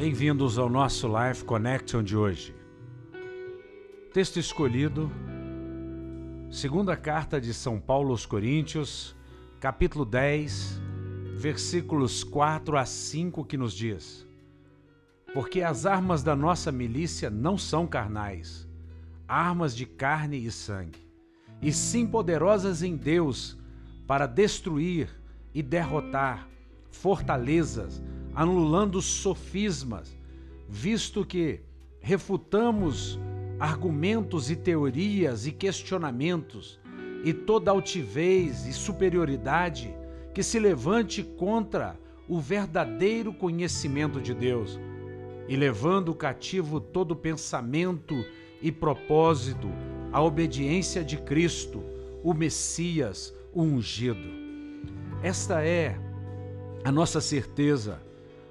Bem-vindos ao nosso Life Connection de hoje. Texto escolhido, segunda carta de São Paulo aos Coríntios, capítulo 10, versículos 4 a 5, que nos diz: Porque as armas da nossa milícia não são carnais, armas de carne e sangue, e sim poderosas em Deus para destruir e derrotar fortalezas, anulando sofismas, visto que refutamos argumentos e teorias e questionamentos e toda altivez e superioridade que se levante contra o verdadeiro conhecimento de Deus, e levando cativo todo pensamento e propósito à obediência de Cristo, o Messias, o ungido. Esta é a nossa certeza.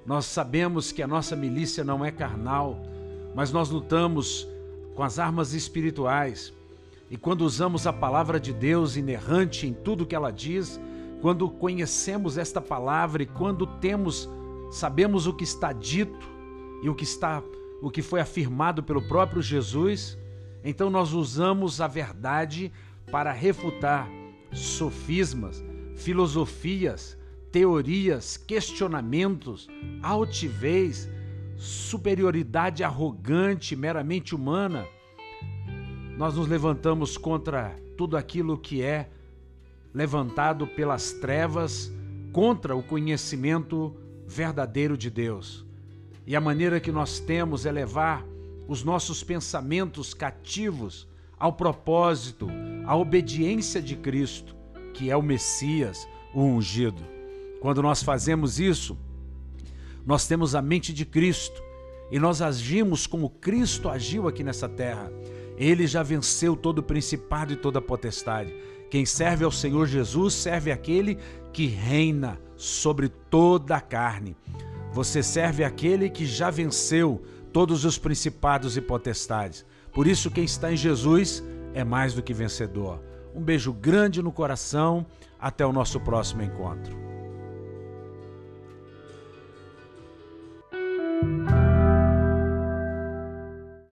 Nós sabemos que a nossa milícia não é carnal, mas nós lutamos com as armas espirituais. E quando usamos a palavra de Deus inerrante em tudo que ela diz, quando conhecemos esta palavra e quando temos, sabemos o que está dito e o que está, o que foi afirmado pelo próprio Jesus, então nós usamos a verdade para refutar sofismas, filosofias, teorias, questionamentos, altivez, superioridade arrogante, meramente humana. Nós nos levantamos contra tudo aquilo que é levantado pelas trevas contra o conhecimento verdadeiro de Deus. E a maneira que nós temos é levar os nossos pensamentos cativos ao propósito, à obediência de Cristo, que é o Messias, o ungido. Quando nós fazemos isso, nós temos a mente de Cristo e nós agimos como Cristo agiu aqui nessa terra. Ele já venceu todo o principado e toda a potestade. Quem serve ao Senhor Jesus serve aquele que reina sobre toda a carne. Você serve aquele que já venceu todos os principados e potestades. Por isso, quem está em Jesus é mais do que vencedor. Um beijo grande no coração. Até o nosso próximo encontro.